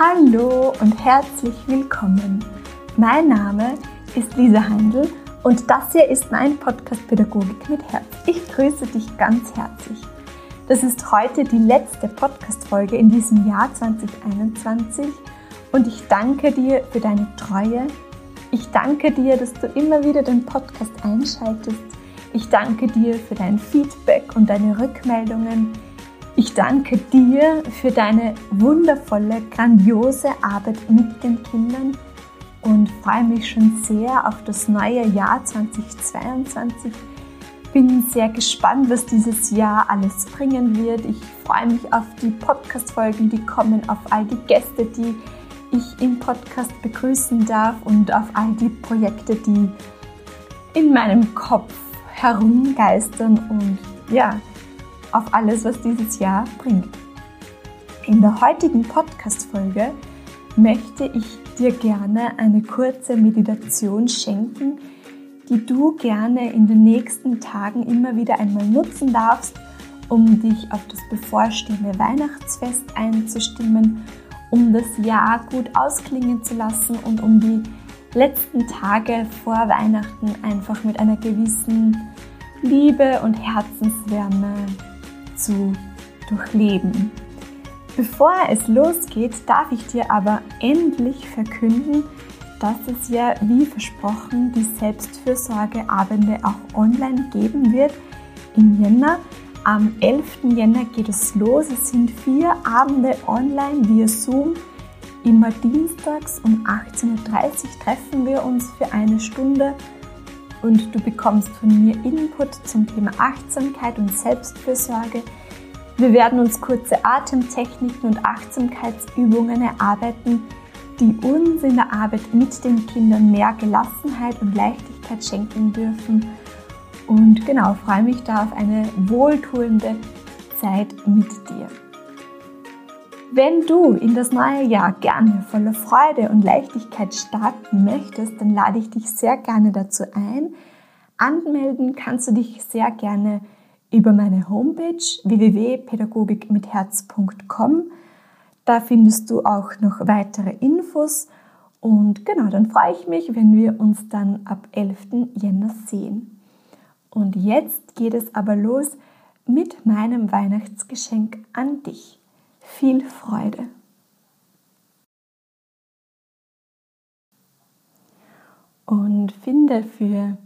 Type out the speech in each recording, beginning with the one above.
Hallo und herzlich willkommen. Mein Name ist Lisa Handel und das hier ist mein Podcast Pädagogik mit Herz. Ich grüße dich ganz herzlich. Das ist heute die letzte Podcast-Folge in diesem Jahr 2021 und ich danke dir für deine Treue. Ich danke dir, dass du immer wieder den Podcast einschaltest. Ich danke dir für dein Feedback und deine Rückmeldungen. Ich danke dir für deine wundervolle, grandiose Arbeit mit den Kindern und freue mich schon sehr auf das neue Jahr 2022. Bin sehr gespannt, was dieses Jahr alles bringen wird. Ich freue mich auf die Podcast-Folgen, die kommen, auf all die Gäste, die ich im Podcast begrüßen darf und auf all die Projekte, die in meinem Kopf herumgeistern und ja, auf alles, was dieses Jahr bringt. In der heutigen Podcast-Folge möchte ich dir gerne eine kurze Meditation schenken, die du gerne in den nächsten Tagen immer wieder einmal nutzen darfst, um dich auf das bevorstehende Weihnachtsfest einzustimmen, um das Jahr gut ausklingen zu lassen und um die letzten Tage vor Weihnachten einfach mit einer gewissen Liebe und Herzenswärme zu durchleben. Bevor es losgeht, darf ich dir aber endlich verkünden, dass es ja wie versprochen die Selbstfürsorgeabende auch online geben wird im Jänner. Am 11. Jänner geht es los. Es sind vier Abende online via Zoom. Immer dienstags um 18.30 Uhr treffen wir uns für eine Stunde und du bekommst von mir Input zum Thema Achtsamkeit und Selbstfürsorge. Wir werden uns kurze Atemtechniken und Achtsamkeitsübungen erarbeiten, die uns in der Arbeit mit den Kindern mehr Gelassenheit und Leichtigkeit schenken dürfen. Und genau, freue mich da auf eine wohltuende Zeit mit dir. Wenn du in das neue Jahr gerne voller Freude und Leichtigkeit starten möchtest, dann lade ich dich sehr gerne dazu ein. Anmelden kannst du dich sehr gerne über meine Homepage www.pädagogikmitherz.com. Da findest du auch noch weitere Infos und genau, dann freue ich mich, wenn wir uns dann ab 11. Jänner sehen. Und jetzt geht es aber los mit meinem Weihnachtsgeschenk an dich viel Freude. Und finde für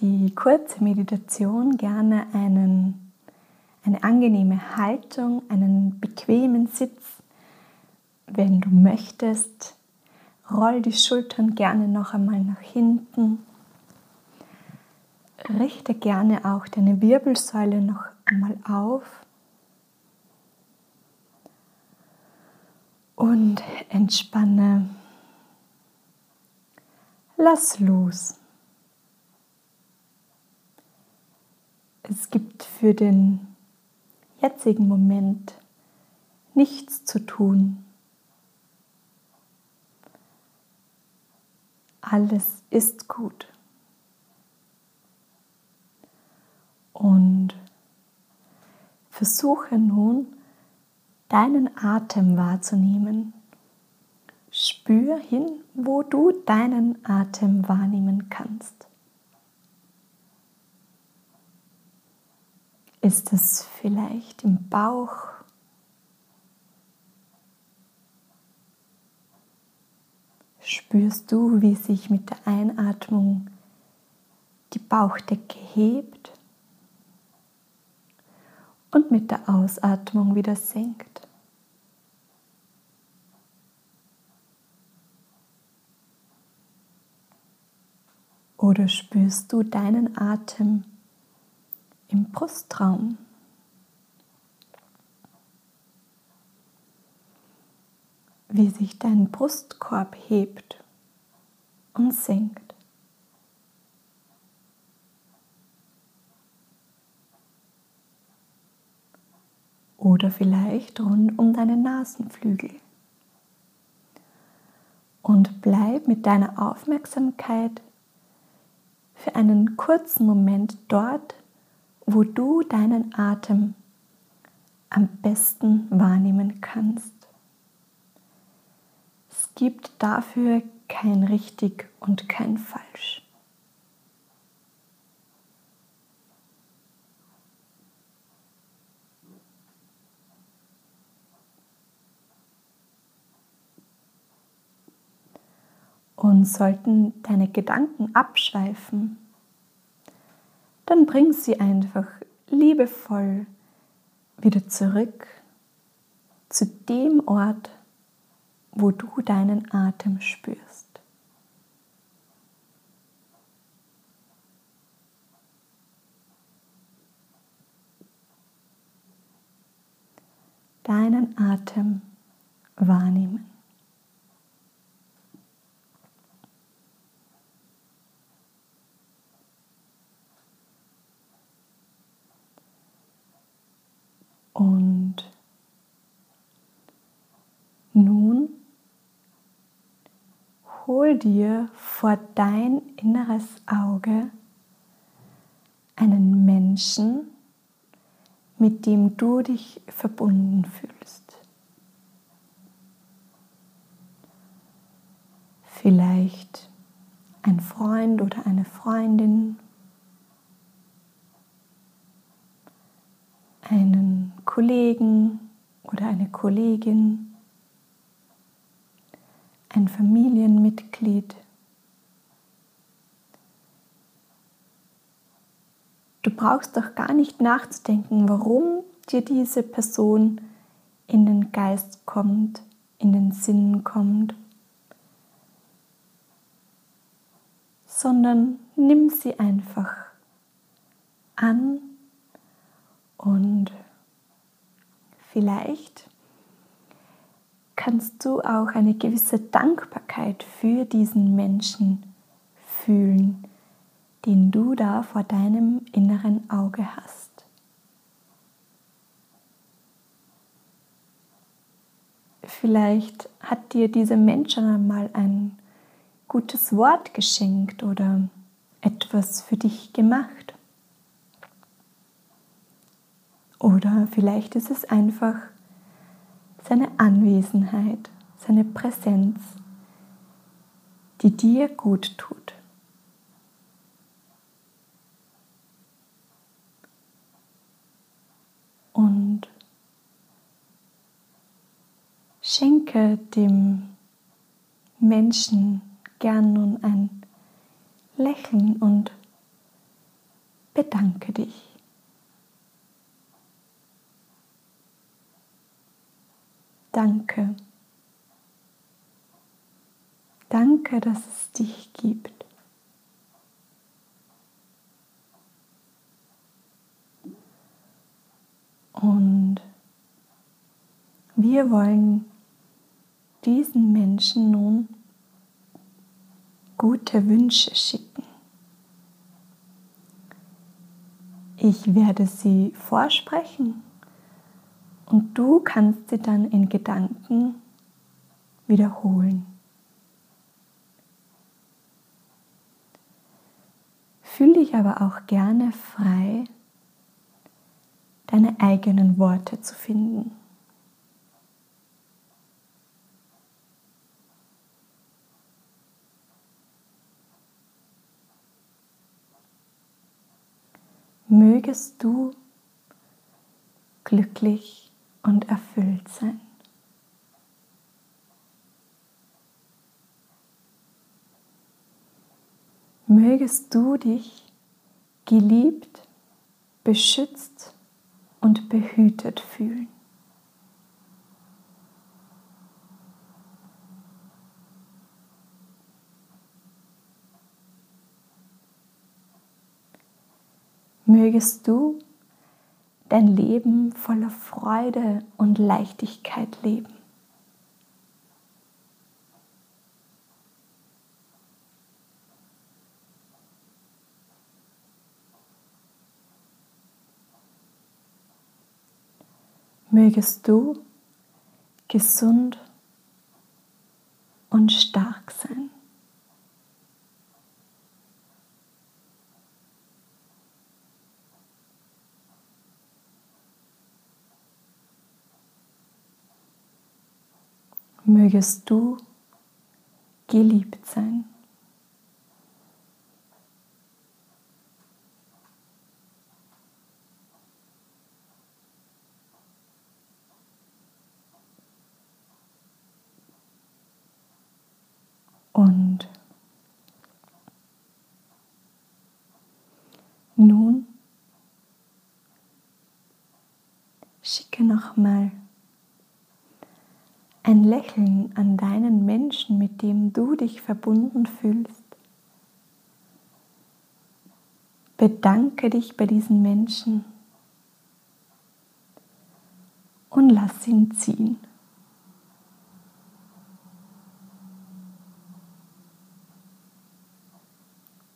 die kurze Meditation gerne einen, eine angenehme Haltung, einen bequemen Sitz. Wenn du möchtest, roll die Schultern gerne noch einmal nach hinten. Richte gerne auch deine Wirbelsäule noch einmal auf. Und entspanne. Lass los. Es gibt für den jetzigen Moment nichts zu tun. Alles ist gut. Und versuche nun deinen Atem wahrzunehmen. Spür hin, wo du deinen Atem wahrnehmen kannst. Ist es vielleicht im Bauch? Spürst du, wie sich mit der Einatmung die Bauchdecke hebt und mit der Ausatmung wieder senkt. Oder spürst du deinen Atem im Brustraum? Wie sich dein Brustkorb hebt und senkt. oder vielleicht rund um deine Nasenflügel. Und bleib mit deiner Aufmerksamkeit für einen kurzen Moment dort, wo du deinen Atem am besten wahrnehmen kannst. gibt dafür kein richtig und kein falsch. Und sollten deine Gedanken abschweifen, dann bring sie einfach liebevoll wieder zurück zu dem Ort, wo du deinen Atem spürst. Deinen Atem wahrnehmen. Und nun hol dir vor dein inneres Auge einen Menschen, mit dem du dich verbunden fühlst. Vielleicht ein Freund oder eine Freundin einen Kollegen oder eine Kollegin, ein Familienmitglied. Du brauchst doch gar nicht nachzudenken, warum dir diese Person in den Geist kommt, in den Sinn kommt, sondern nimm sie einfach an und vielleicht kannst du auch eine gewisse Dankbarkeit für diesen Menschen fühlen, den du da vor deinem inneren Auge hast. Vielleicht hat dir dieser Mensch schon einmal ein gutes Wort geschenkt oder etwas für dich gemacht. Oder vielleicht ist es einfach seine Anwesenheit, seine Präsenz, die dir gut tut. Und schenke dem Menschen gern nun ein Lächeln und bedanke dich. Danke. Danke, dass es dich gibt. Und wir wollen diesen Menschen nun gute Wünsche schicken. Ich werde sie vorsprechen und du kannst sie dann in Gedanken wiederholen. Fühl dich aber auch gerne frei, deine eigenen Worte zu finden. Mögest du glücklich und erfüllt sein. Mögest du dich geliebt, beschützt und behütet fühlen. Mögest du dein Leben voller Freude und Leichtigkeit leben. Mögest du gesund und stark sein. Mögest du geliebt sein. Und nun schicke nochmal ein Lächeln an deinen Menschen, mit dem du dich verbunden fühlst. Bedanke dich bei diesen Menschen und lass ihn ziehen.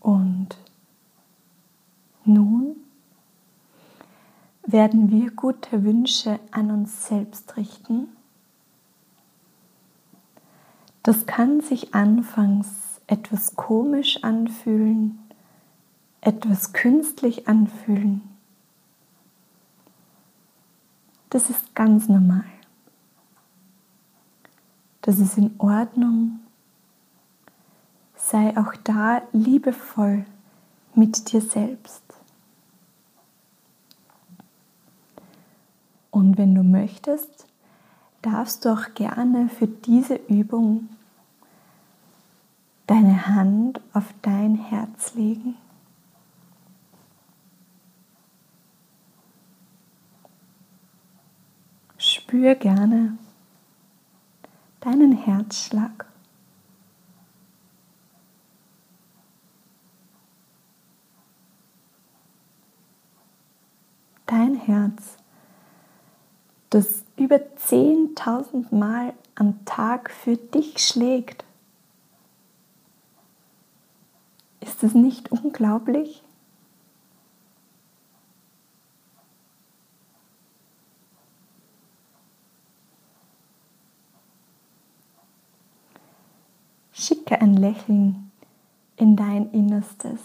Und nun werden wir gute Wünsche an uns selbst richten. Das kann sich anfangs etwas komisch anfühlen, etwas künstlich anfühlen. Das ist ganz normal. Das ist in Ordnung sei auch da liebevoll mit dir selbst. Und wenn du möchtest, darfst du auch gerne für diese Übung deine Hand auf dein Herz legen. Spür gerne deinen Herzschlag. dein Herz, das über 10.000 Mal am Tag für dich schlägt. Ist es nicht unglaublich? Schicke ein Lächeln in dein Innerstes,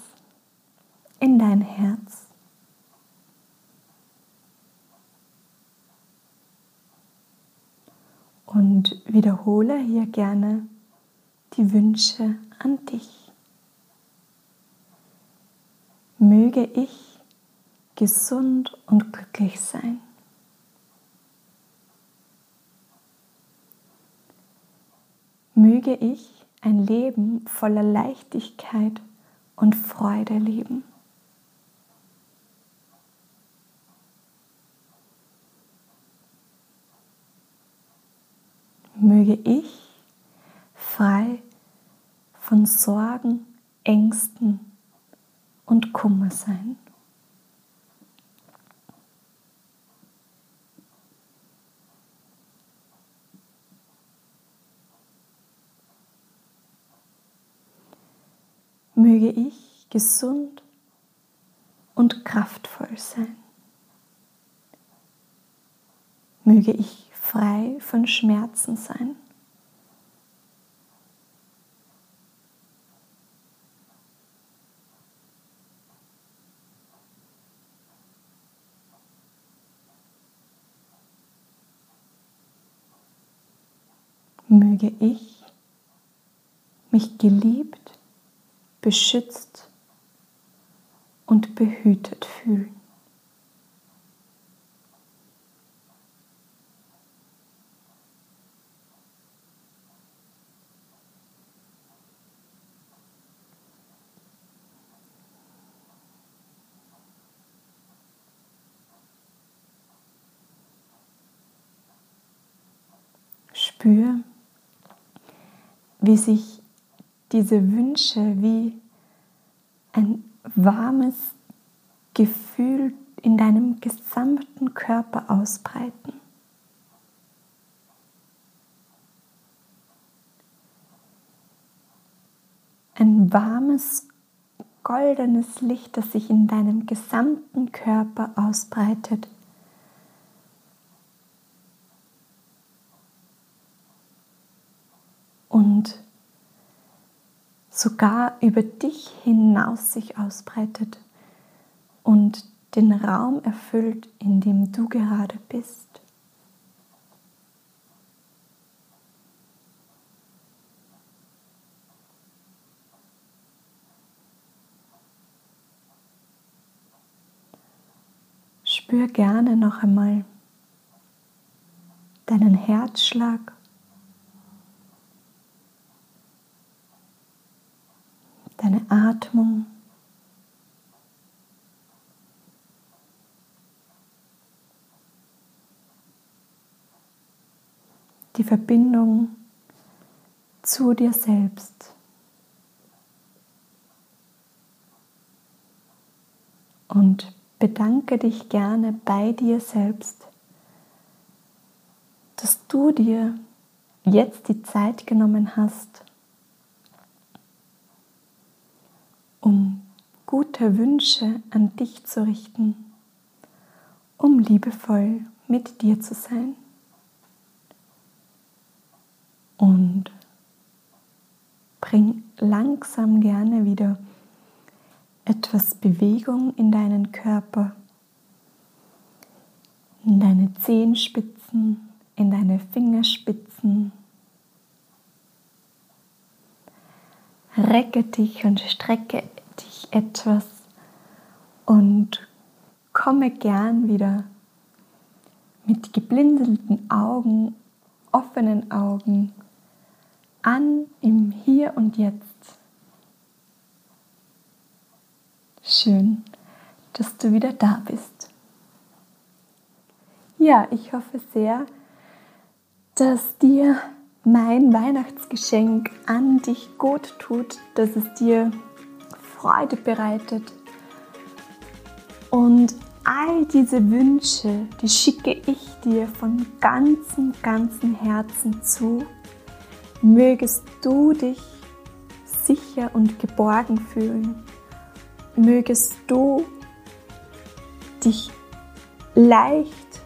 in dein Herz. und wiederhole hier gerne die Wünsche an dich. Möge ich gesund und glücklich sein. Möge ich ein Leben voller Leichtigkeit und Freude leben. Möge ich frei von Sorgen, Ängsten und Kummer sein. Möge ich gesund und kraftvoll sein. Möge ich frei von Schmerzen sein. Möge ich mich geliebt, beschützt und behütet fühlen. Spür, wie sich diese Wünsche wie ein warmes Gefühl in deinem gesamten Körper ausbreiten. Ein warmes, goldenes Licht, das sich in deinem gesamten Körper ausbreitet und sogar über dich hinaus sich ausbreitet und den Raum erfüllt, in dem du gerade bist. Spür gerne noch einmal deinen Herzschlag Deine Atmung. Die Verbindung zu dir selbst. Und bedanke dich gerne bei dir selbst, dass du dir jetzt die Zeit genommen hast, um gute Wünsche an dich zu richten, um liebevoll mit dir zu sein. Und bring langsam gerne wieder etwas Bewegung in deinen Körper, in deine Zehenspitzen, in deine Fingerspitzen. Recke dich und strecke dich etwas und komme gern wieder mit geblinzelten Augen, offenen Augen an im Hier und Jetzt. Schön, dass du wieder da bist. Ja, ich hoffe sehr, dass dir mein Weihnachtsgeschenk an dich gut tut, dass es dir Freude bereitet. Und all diese Wünsche, die schicke ich dir von ganzem, ganzem Herzen zu. Mögest du dich sicher und geborgen fühlen mögest du dich leicht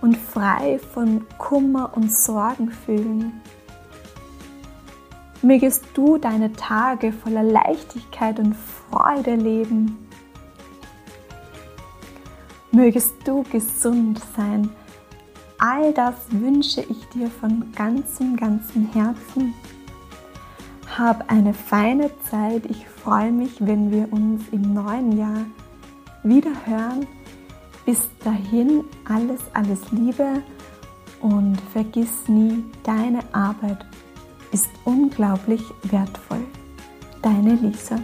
und frei von Kummer und Sorgen fühlen. Mögest du deine Tage voller Leichtigkeit und Freude leben. Mögest du gesund sein. All das wünsche ich dir von ganzem, ganzem Herzen. Hab eine feine Zeit. Ich freue mich, wenn wir uns im neuen Jahr wieder hören. Bis dahin alles, alles Liebe und vergiss nie, deine Arbeit ist unglaublich wertvoll. Deine Lisa.